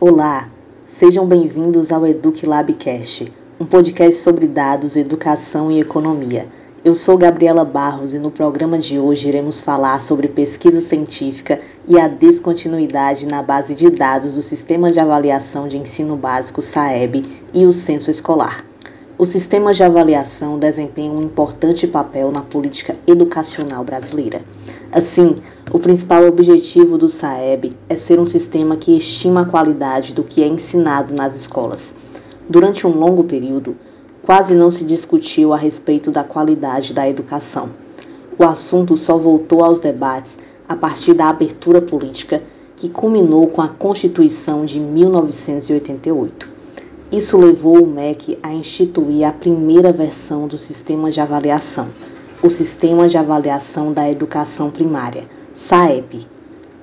Olá, sejam bem-vindos ao Eduque Labcast, um podcast sobre dados, educação e economia. Eu sou Gabriela Barros e no programa de hoje iremos falar sobre pesquisa científica e a descontinuidade na base de dados do Sistema de Avaliação de Ensino Básico SAEB e o Censo Escolar. O sistema de avaliação desempenha um importante papel na política educacional brasileira. Assim, o principal objetivo do SAEB é ser um sistema que estima a qualidade do que é ensinado nas escolas. Durante um longo período, quase não se discutiu a respeito da qualidade da educação. O assunto só voltou aos debates a partir da abertura política que culminou com a Constituição de 1988. Isso levou o MEC a instituir a primeira versão do sistema de avaliação, o Sistema de Avaliação da Educação Primária, SAEP.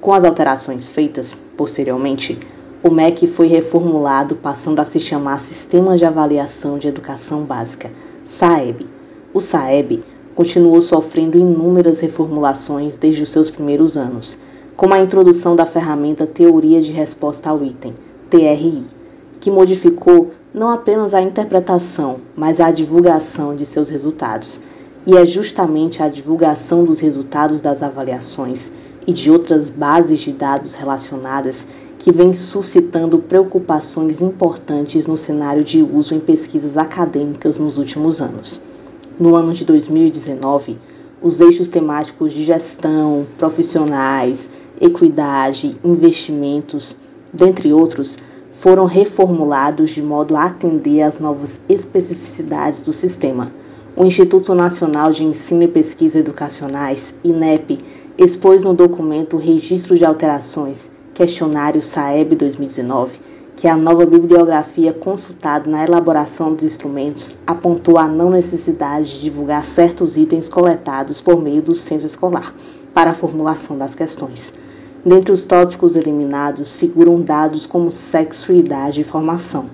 Com as alterações feitas posteriormente, o MEC foi reformulado, passando a se chamar Sistema de Avaliação de Educação Básica, SAEB. O SAEB continuou sofrendo inúmeras reformulações desde os seus primeiros anos, como a introdução da ferramenta Teoria de Resposta ao Item, TRI que modificou não apenas a interpretação, mas a divulgação de seus resultados. E é justamente a divulgação dos resultados das avaliações e de outras bases de dados relacionadas que vem suscitando preocupações importantes no cenário de uso em pesquisas acadêmicas nos últimos anos. No ano de 2019, os eixos temáticos de gestão, profissionais, equidade, investimentos, dentre outros, foram reformulados de modo a atender às novas especificidades do sistema. O Instituto Nacional de Ensino e Pesquisa Educacionais, INEP, expôs no documento Registro de Alterações, questionário SAEB 2019, que a nova bibliografia consultada na elaboração dos instrumentos apontou a não necessidade de divulgar certos itens coletados por meio do centro escolar para a formulação das questões. Dentre os tópicos eliminados figuram dados como sexo, idade e formação.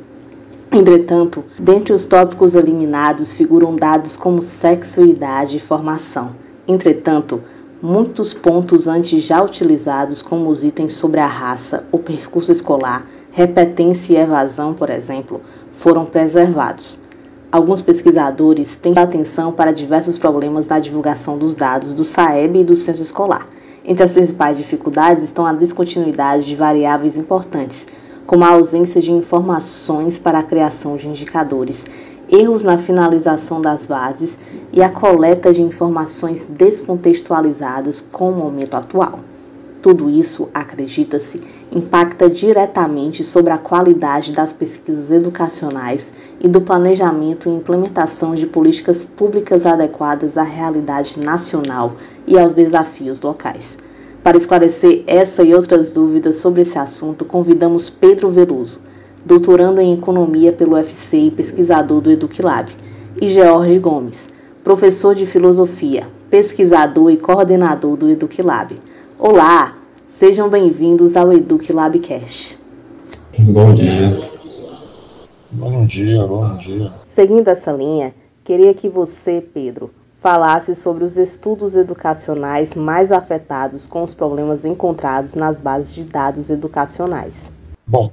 Entretanto, dentre os tópicos eliminados figuram dados como sexo, idade e formação. Entretanto, muitos pontos antes já utilizados, como os itens sobre a raça, o percurso escolar, repetência e evasão, por exemplo, foram preservados. Alguns pesquisadores têm atenção para diversos problemas na divulgação dos dados do SAEB e do censo escolar entre as principais dificuldades estão a descontinuidade de variáveis importantes, como a ausência de informações para a criação de indicadores, erros na finalização das bases e a coleta de informações descontextualizadas com o momento atual. Tudo isso, acredita-se, impacta diretamente sobre a qualidade das pesquisas educacionais e do planejamento e implementação de políticas públicas adequadas à realidade nacional e aos desafios locais. Para esclarecer essa e outras dúvidas sobre esse assunto, convidamos Pedro Veloso, doutorando em Economia pelo UFC e pesquisador do EducLab, e George Gomes, professor de Filosofia, pesquisador e coordenador do EducLab. Olá, sejam bem-vindos ao Eduque Labcast. Bom dia. Bom dia, bom dia. Seguindo essa linha, queria que você, Pedro, falasse sobre os estudos educacionais mais afetados com os problemas encontrados nas bases de dados educacionais. Bom,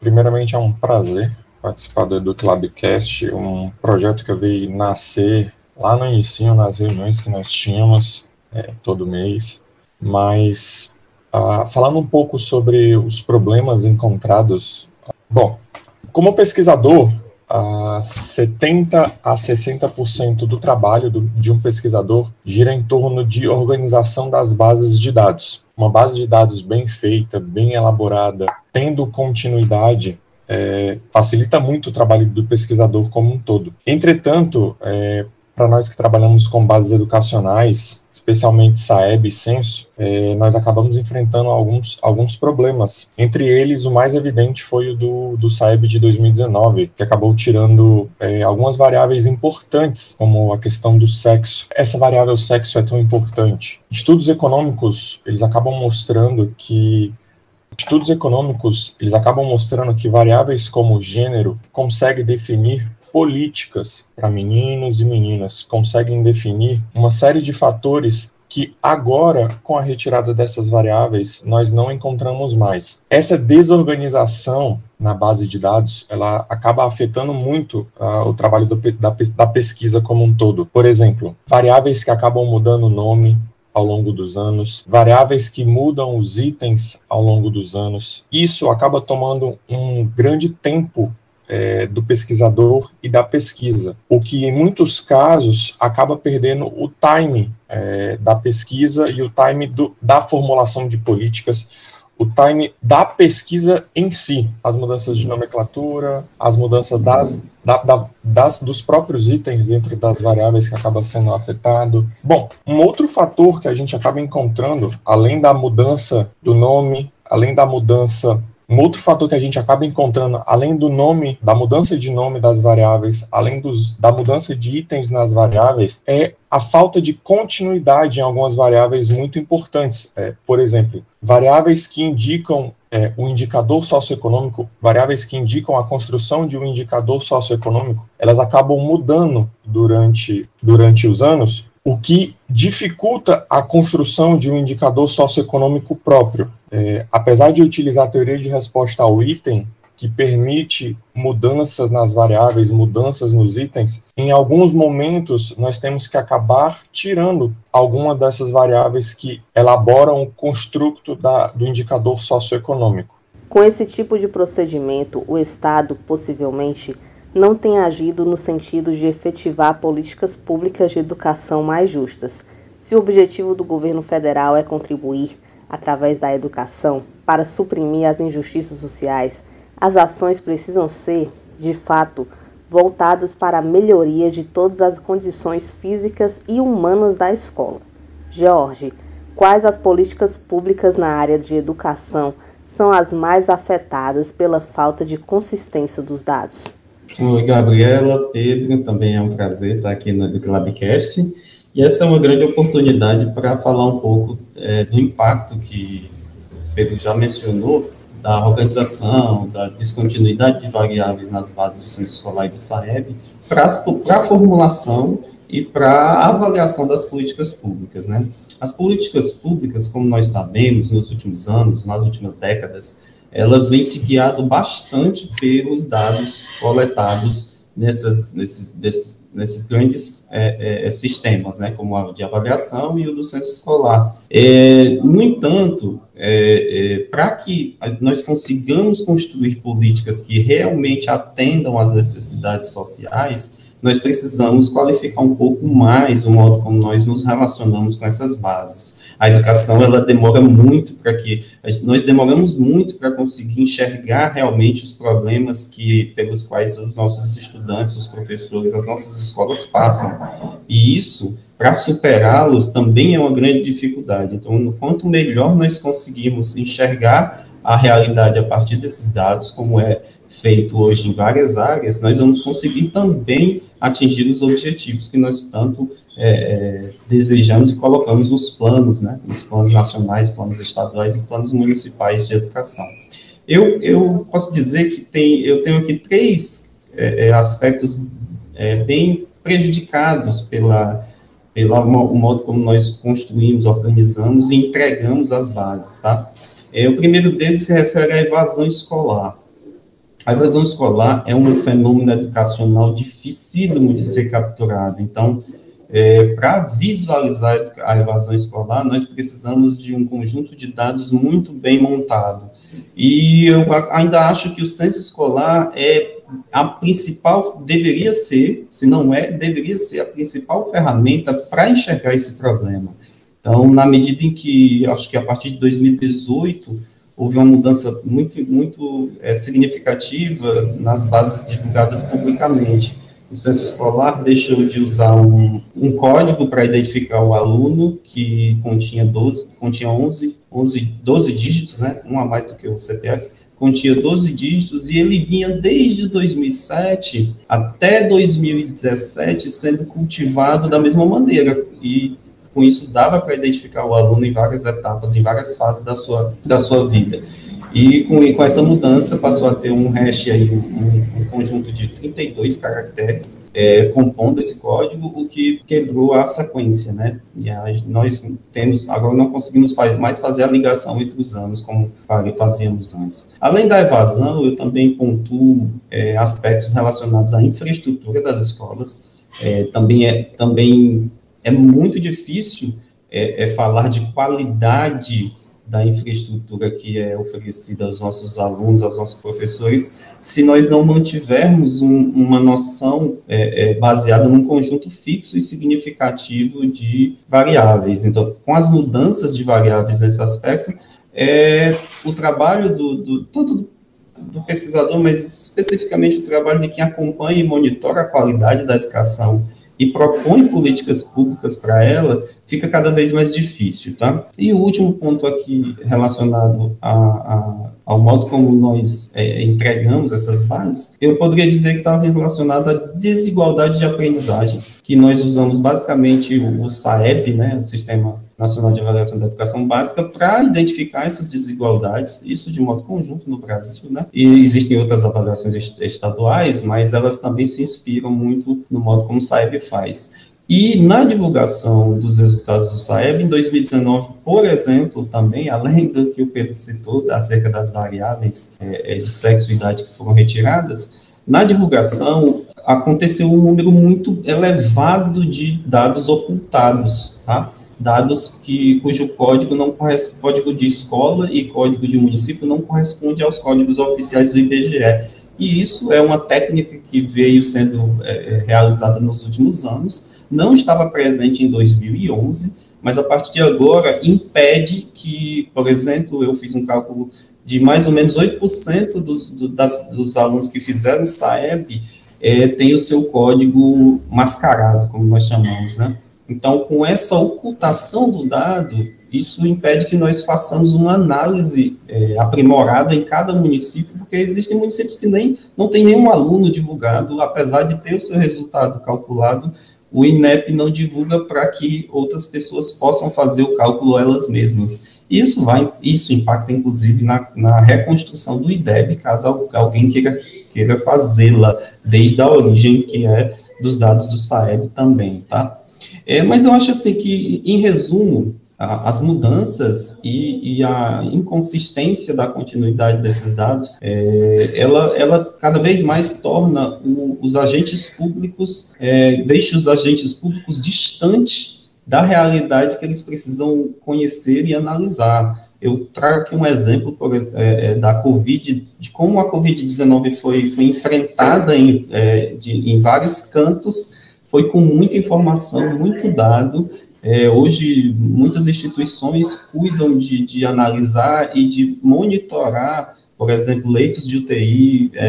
primeiramente é um prazer participar do Eduque Labcast, um projeto que eu vi nascer lá no início, nas reuniões que nós tínhamos é, todo mês, mas uh, falando um pouco sobre os problemas encontrados. Bom, como pesquisador, uh, 70 a 60% do trabalho do, de um pesquisador gira em torno de organização das bases de dados. Uma base de dados bem feita, bem elaborada, tendo continuidade, é, facilita muito o trabalho do pesquisador como um todo. Entretanto, é, para nós que trabalhamos com bases educacionais, especialmente Saeb e Censo, é, nós acabamos enfrentando alguns, alguns problemas. Entre eles, o mais evidente foi o do, do Saeb de 2019, que acabou tirando é, algumas variáveis importantes, como a questão do sexo. Essa variável sexo é tão importante. Estudos econômicos, eles acabam mostrando que Estudos econômicos, eles acabam mostrando que variáveis como gênero conseguem definir políticas para meninos e meninas, conseguem definir uma série de fatores que agora, com a retirada dessas variáveis, nós não encontramos mais. Essa desorganização na base de dados, ela acaba afetando muito uh, o trabalho do, da, da pesquisa como um todo. Por exemplo, variáveis que acabam mudando o nome, ao longo dos anos, variáveis que mudam os itens ao longo dos anos. Isso acaba tomando um grande tempo é, do pesquisador e da pesquisa, o que em muitos casos acaba perdendo o time é, da pesquisa e o time do, da formulação de políticas, o time da pesquisa em si, as mudanças de nomenclatura, as mudanças das, da, da, das, dos próprios itens dentro das variáveis que acaba sendo afetado. Bom, um outro fator que a gente acaba encontrando, além da mudança do nome, além da mudança um outro fator que a gente acaba encontrando, além do nome, da mudança de nome das variáveis, além dos, da mudança de itens nas variáveis, é a falta de continuidade em algumas variáveis muito importantes. É, por exemplo, variáveis que indicam é, o indicador socioeconômico, variáveis que indicam a construção de um indicador socioeconômico, elas acabam mudando durante, durante os anos, o que dificulta a construção de um indicador socioeconômico próprio. É, apesar de utilizar a teoria de resposta ao item, que permite mudanças nas variáveis, mudanças nos itens, em alguns momentos nós temos que acabar tirando alguma dessas variáveis que elaboram o construto da, do indicador socioeconômico. Com esse tipo de procedimento, o Estado possivelmente não tem agido no sentido de efetivar políticas públicas de educação mais justas. Se o objetivo do governo federal é contribuir através da educação, para suprimir as injustiças sociais, as ações precisam ser, de fato, voltadas para a melhoria de todas as condições físicas e humanas da escola. Jorge, quais as políticas públicas na área de educação são as mais afetadas pela falta de consistência dos dados? Oi, Gabriela, Pedro, também é um prazer estar aqui no EduClabcast. E essa é uma grande oportunidade para falar um pouco é, do impacto que Pedro já mencionou da organização, da descontinuidade de variáveis nas bases do Centro Escolar e do SAEB, para a formulação e para a avaliação das políticas públicas. Né? As políticas públicas, como nós sabemos, nos últimos anos, nas últimas décadas, elas vêm se guiando bastante pelos dados coletados nessas, nesses, desses, nesses grandes é, é, sistemas, né, como o de avaliação e o do censo escolar. É, no entanto, é, é, para que nós consigamos construir políticas que realmente atendam às necessidades sociais, nós precisamos qualificar um pouco mais o modo como nós nos relacionamos com essas bases. A educação, ela demora muito para que, nós demoramos muito para conseguir enxergar realmente os problemas que, pelos quais os nossos estudantes, os professores, as nossas escolas passam. E isso, para superá-los, também é uma grande dificuldade. Então, quanto melhor nós conseguimos enxergar a realidade a partir desses dados, como é feito hoje em várias áreas, nós vamos conseguir também atingir os objetivos que nós tanto é, é, desejamos e colocamos nos planos, né, nos planos nacionais, planos estaduais e planos municipais de educação. Eu, eu posso dizer que tem, eu tenho aqui três é, é aspectos é, bem prejudicados pela, pela o modo como nós construímos, organizamos e entregamos as bases, tá? É, o primeiro deles se refere à evasão escolar. A evasão escolar é um fenômeno educacional dificílimo de ser capturado. Então, é, para visualizar a evasão escolar, nós precisamos de um conjunto de dados muito bem montado. E eu ainda acho que o censo escolar é a principal, deveria ser, se não é, deveria ser a principal ferramenta para enxergar esse problema. Então, na medida em que, acho que a partir de 2018, houve uma mudança muito, muito é, significativa nas bases divulgadas publicamente. O censo escolar deixou de usar um, um código para identificar o aluno, que continha 12, continha 11, 11, 12 dígitos, né, um a mais do que o CPF, continha 12 dígitos, e ele vinha desde 2007 até 2017 sendo cultivado da mesma maneira, e com isso dava para identificar o aluno em várias etapas, em várias fases da sua, da sua vida. E com, com essa mudança passou a ter um hash aí, um, um conjunto de 32 caracteres é, compondo esse código, o que quebrou a sequência, né? E aí nós temos, agora não conseguimos faz, mais fazer a ligação entre os anos como fazíamos antes. Além da evasão, eu também pontuo é, aspectos relacionados à infraestrutura das escolas, é, também, é, também é muito difícil é, é falar de qualidade da infraestrutura que é oferecida aos nossos alunos, aos nossos professores, se nós não mantivermos um, uma noção é, é, baseada num conjunto fixo e significativo de variáveis. Então, com as mudanças de variáveis nesse aspecto, é, o trabalho do, do tanto do, do pesquisador, mas especificamente o trabalho de quem acompanha e monitora a qualidade da educação e propõe políticas públicas para ela, fica cada vez mais difícil, tá? E o último ponto aqui relacionado a, a, ao modo como nós é, entregamos essas bases, eu poderia dizer que estava relacionado à desigualdade de aprendizagem, que nós usamos basicamente o, SAEB, né, o Sistema Nacional de Avaliação da Educação Básica, para identificar essas desigualdades, isso de modo conjunto no Brasil, né? E existem outras avaliações estaduais, mas elas também se inspiram muito no modo como o SAEB faz. E na divulgação dos resultados do SAEB, em 2019, por exemplo, também, além do que o Pedro citou, acerca das variáveis é, é, de sexo e idade que foram retiradas, na divulgação aconteceu um número muito elevado de dados ocultados, tá? dados que, cujo código não corresponde, código de escola e código de município não corresponde aos códigos oficiais do IBGE. E isso é uma técnica que veio sendo é, é realizada nos últimos anos, não estava presente em 2011, mas a partir de agora impede que, por exemplo, eu fiz um cálculo de mais ou menos 8% dos, do, das, dos alunos que fizeram SAEB é, tem o seu código mascarado, como nós chamamos, né? Então, com essa ocultação do dado, isso impede que nós façamos uma análise é, aprimorada em cada município, porque existem municípios que nem não tem nenhum aluno divulgado, apesar de ter o seu resultado calculado, o INEP não divulga para que outras pessoas possam fazer o cálculo elas mesmas. Isso vai, isso impacta inclusive na, na reconstrução do IDEB, caso alguém queira, queira fazê-la desde a origem que é dos dados do SAEB também, tá? É, mas eu acho assim que, em resumo, as mudanças e, e, a inconsistência da continuidade desses dados, é, ela, ela cada vez mais torna o, os agentes públicos, é, deixa os agentes públicos distantes da realidade que eles precisam conhecer e analisar. Eu trago aqui um exemplo por, é, é da Covid, de como a Covid-19 foi, foi enfrentada em, é, de, em vários cantos, foi com muita informação, muito dado, é, hoje, muitas instituições cuidam de, de, analisar e de monitorar, por exemplo, leitos de UTI, é,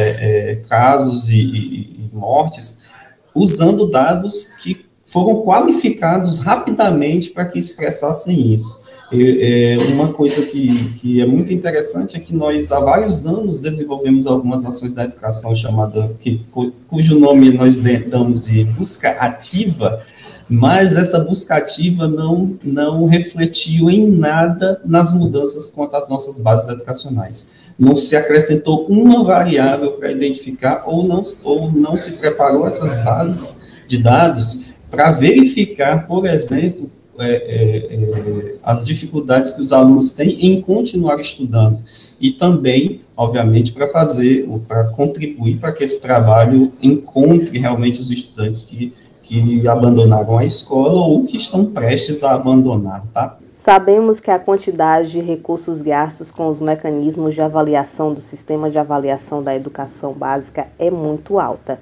é, casos e, e, mortes, usando dados que foram qualificados rapidamente para que expressassem isso. É, uma coisa que, que é muito interessante é que nós, há vários anos, desenvolvemos algumas ações da educação chamada, que, cujo nome nós damos de busca ativa, mas essa busca ativa não, não refletiu em nada nas mudanças quanto às nossas bases educacionais. Não se acrescentou uma variável para identificar ou não, ou não se preparou essas bases de dados para verificar, por exemplo, é, é, é, as dificuldades que os alunos têm em continuar estudando e também, obviamente, para fazer, para contribuir para que esse trabalho encontre realmente os estudantes que que abandonaram a escola ou que estão prestes a abandonar, tá? Sabemos que a quantidade de recursos gastos com os mecanismos de avaliação do sistema de avaliação da educação básica é muito alta.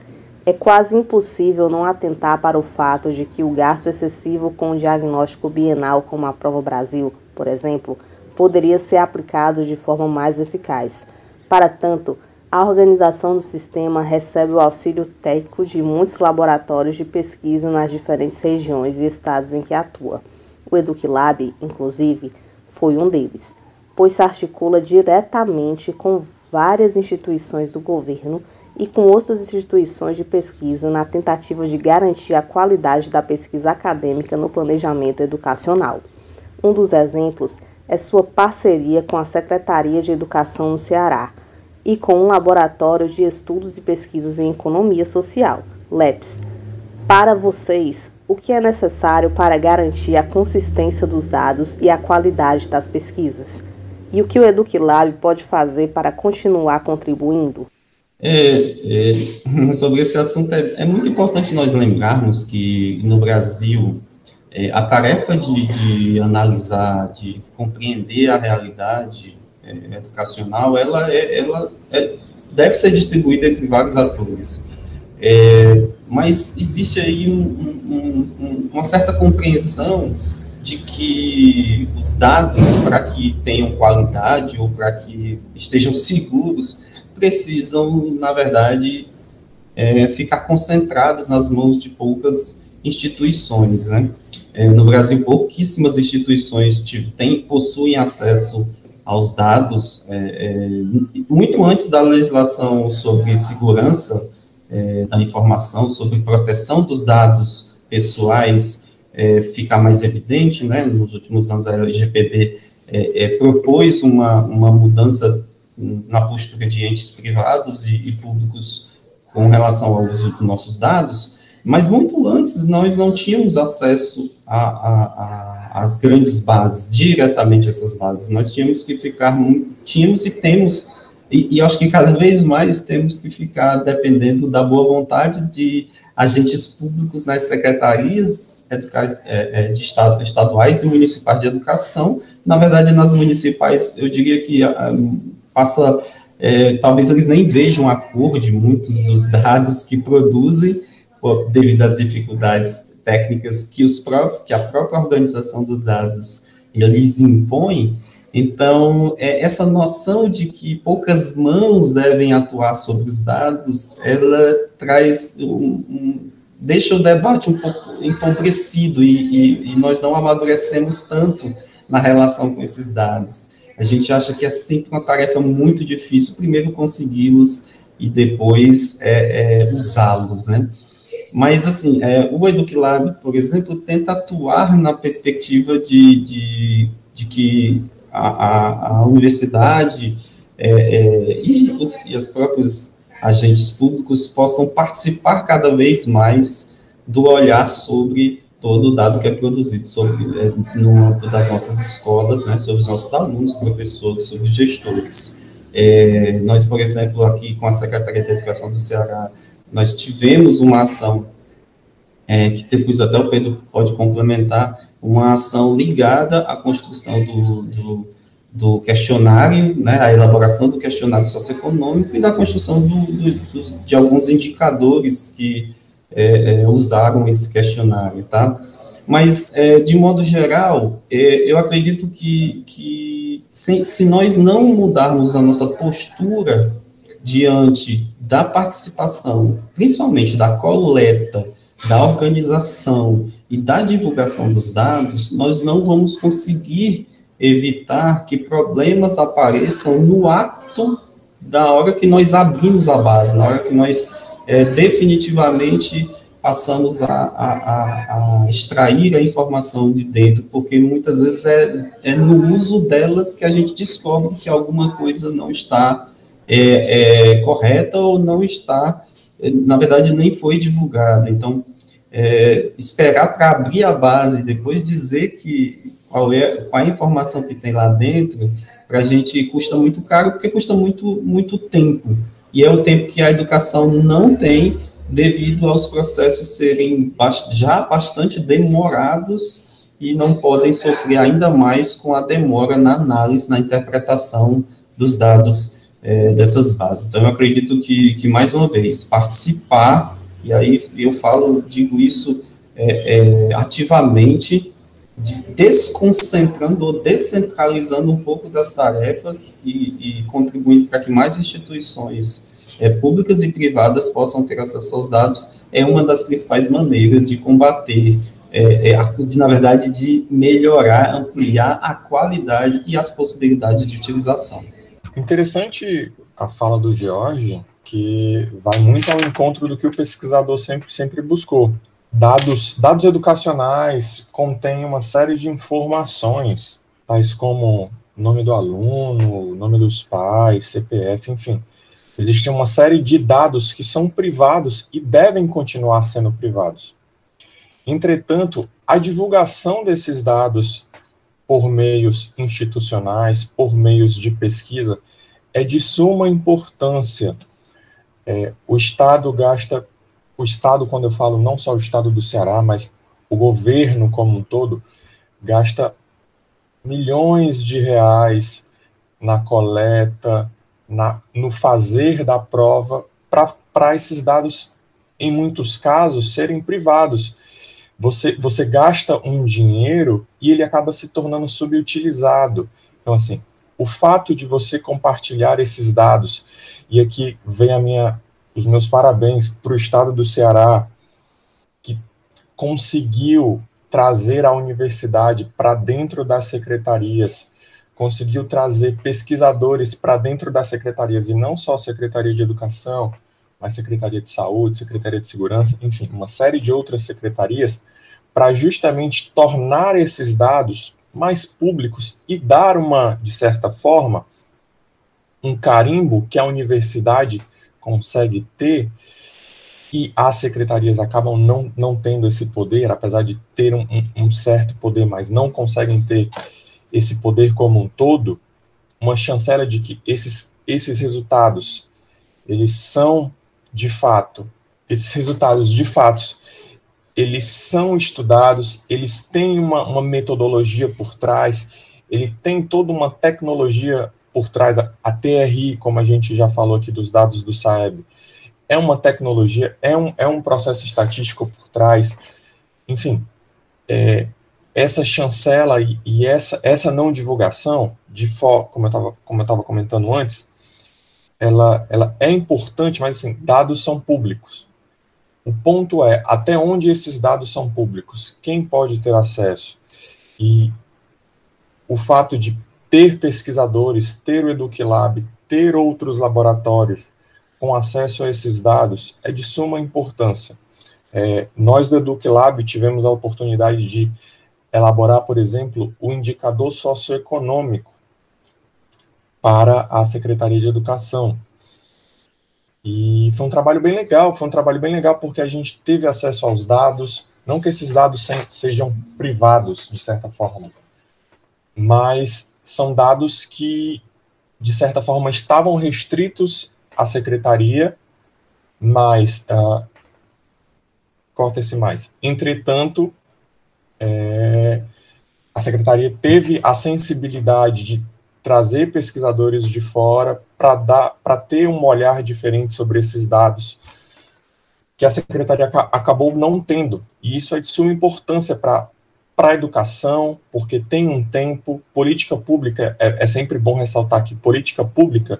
É quase impossível não atentar para o fato de que o gasto excessivo com o diagnóstico bienal, como a Prova Brasil, por exemplo, poderia ser aplicado de forma mais eficaz. Para tanto, a organização do sistema recebe o auxílio técnico de muitos laboratórios de pesquisa nas diferentes regiões e estados em que atua. O EducLab, inclusive, foi um deles, pois se articula diretamente com várias instituições do governo e com outras instituições de pesquisa na tentativa de garantir a qualidade da pesquisa acadêmica no planejamento educacional. Um dos exemplos é sua parceria com a Secretaria de Educação no Ceará e com o Laboratório de Estudos e Pesquisas em Economia Social, LEPS. Para vocês, o que é necessário para garantir a consistência dos dados e a qualidade das pesquisas? E o que o EduqueLab pode fazer para continuar contribuindo? É, é, sobre esse assunto, é, é, muito importante nós lembrarmos que no Brasil é, a tarefa de, de, analisar, de compreender a realidade é, educacional, ela, é, ela deve ser distribuída entre vários atores. mas existe aí um, um, um, uma certa compreensão de que os dados, para que tenham qualidade ou para que estejam seguros, precisam, na verdade, é, ficar concentrados nas mãos de poucas instituições. Né? É, no Brasil, pouquíssimas instituições têm, possuem acesso aos dados, é, é muito antes da legislação sobre segurança é, da informação, sobre proteção dos dados pessoais, é, ficar mais evidente, né? nos últimos anos a LGPD propôs uma, uma mudança na postura de entes privados e, e públicos com relação ao uso dos nossos dados, mas muito antes nós não tínhamos acesso às grandes bases, diretamente essas bases. Nós tínhamos que ficar, tínhamos e temos, e, e acho que cada vez mais temos que ficar dependendo da boa vontade de agentes públicos nas secretarias é, é, de estado, estaduais e municipais de educação. Na verdade, nas municipais, eu diria que ah, passa, é, talvez eles nem vejam a cor de muitos dos dados que produzem, devido às dificuldades técnicas que, os próprios, que a própria organização dos dados lhes impõe. Então, é, essa noção de que poucas mãos devem atuar sobre os dados, ela traz um, um deixa o debate um pouco empobrecido e, e, e nós não amadurecemos tanto na relação com esses dados. A gente acha que é sempre uma tarefa muito difícil, primeiro consegui-los e depois é, é, usá-los, né? Mas, assim, é, o EducLab, por exemplo, tenta atuar na perspectiva de, de, de que a, a, a universidade é, é, e, os, e os próprios agentes públicos possam participar cada vez mais do olhar sobre todo o dado que é produzido sobre, é, no âmbito das nossas escolas, né, sobre os nossos alunos, professores, sobre os gestores. É, nós, por exemplo, aqui com a Secretaria de Educação do Ceará, nós tivemos uma ação, é, que depois até o Pedro pode complementar, uma ação ligada à construção do, do, do questionário, né, a elaboração do questionário socioeconômico e da construção do, do, de alguns indicadores que é, é, usaram esse questionário, tá? Mas, é, de modo geral, é, eu acredito que, que se, se nós não mudarmos a nossa postura diante da participação, principalmente da coleta, da organização e da divulgação dos dados, nós não vamos conseguir evitar que problemas apareçam no ato da hora que nós abrimos a base, na hora que nós é, definitivamente passamos a, a, a, extrair a informação de dentro, porque muitas vezes é, é no uso delas que a gente descobre que alguma coisa não está é, é, correta ou não está, é, na verdade, nem foi divulgada. Então, é, esperar para abrir a base, depois dizer que qual é qual a informação que tem lá dentro, para a gente custa muito caro, porque custa muito, muito tempo e é o tempo que a educação não tem devido aos processos serem já bastante demorados e não podem sofrer ainda mais com a demora na análise, na interpretação dos dados é, dessas bases. Então, eu acredito que, que, mais uma vez, participar, e aí eu falo, digo isso é, é, ativamente, de desconcentrando ou descentralizando um pouco das tarefas e, e contribuindo para que mais instituições é, públicas e privadas possam ter acesso aos dados, é uma das principais maneiras de combater, é, é, de, na verdade, de melhorar, ampliar a qualidade e as possibilidades de utilização. Interessante a fala do George, que vai muito ao encontro do que o pesquisador sempre, sempre buscou, Dados, dados educacionais contêm uma série de informações tais como nome do aluno, nome dos pais, CPF, enfim. Existe uma série de dados que são privados e devem continuar sendo privados. Entretanto, a divulgação desses dados por meios institucionais, por meios de pesquisa, é de suma importância. É, o Estado gasta, o Estado, quando eu falo não só o Estado do Ceará, mas o governo como um todo, gasta milhões de reais na coleta, na, no fazer da prova, para esses dados, em muitos casos, serem privados. Você, você gasta um dinheiro e ele acaba se tornando subutilizado. Então, assim, o fato de você compartilhar esses dados, e aqui vem a minha, os meus parabéns para o Estado do Ceará, que conseguiu trazer a universidade para dentro das secretarias, conseguiu trazer pesquisadores para dentro das secretarias, e não só Secretaria de Educação, mas Secretaria de Saúde, Secretaria de Segurança, enfim, uma série de outras secretarias, para justamente tornar esses dados mais públicos e dar uma, de certa forma, um carimbo que a universidade consegue ter e as secretarias acabam não, não tendo esse poder, apesar de ter um, um, certo poder, mas não conseguem ter esse poder como um todo, uma chancela de que esses, esses resultados, eles são, de fato, esses resultados, de fato, eles são estudados, eles têm uma, uma metodologia por trás, ele tem toda uma tecnologia por trás, a, TRI, como a gente já falou aqui dos dados do SAEB, é uma tecnologia, é um, é um processo estatístico por trás, enfim, é, essa chancela e, e, essa, essa não divulgação, de for, como eu estava comentando antes, ela, ela é importante, mas assim, dados são públicos. O ponto é até onde esses dados são públicos, quem pode ter acesso. E o fato de ter pesquisadores, ter o EduqueLab, ter outros laboratórios com acesso a esses dados é de suma importância. É, nós do EducLab tivemos a oportunidade de elaborar, por exemplo, o indicador socioeconômico para a Secretaria de Educação. E foi um trabalho bem legal, foi um trabalho bem legal porque a gente teve acesso aos dados, não que esses dados sejam privados, de certa forma, mas são dados que, de certa forma, estavam restritos a secretaria, mas uh, corta esse mais. Entretanto, é, a secretaria teve a sensibilidade de trazer pesquisadores de fora para dar para ter um olhar diferente sobre esses dados que a secretaria acabou não tendo e isso é de suma importância para para a educação porque tem um tempo política pública é, é sempre bom ressaltar que política pública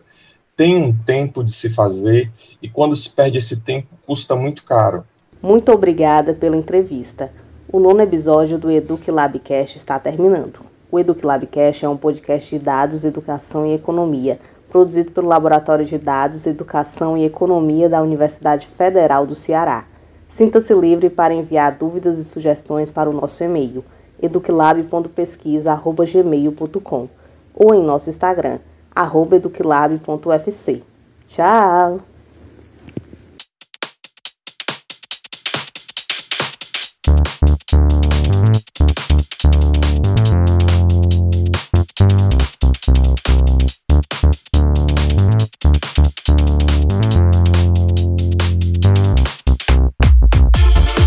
tem um tempo de se fazer e quando se perde esse tempo custa muito caro. Muito obrigada pela entrevista. O nono episódio do Eduque Labcast está terminando. O Eduque Labcast é um podcast de dados, educação e economia, produzido pelo Laboratório de Dados, Educação e Economia da Universidade Federal do Ceará. Sinta-se livre para enviar dúvidas e sugestões para o nosso e-mail eduquilab.pesquisa.gmail.com ou em nosso Instagram, arroba eduquilab.ufc. Tchau!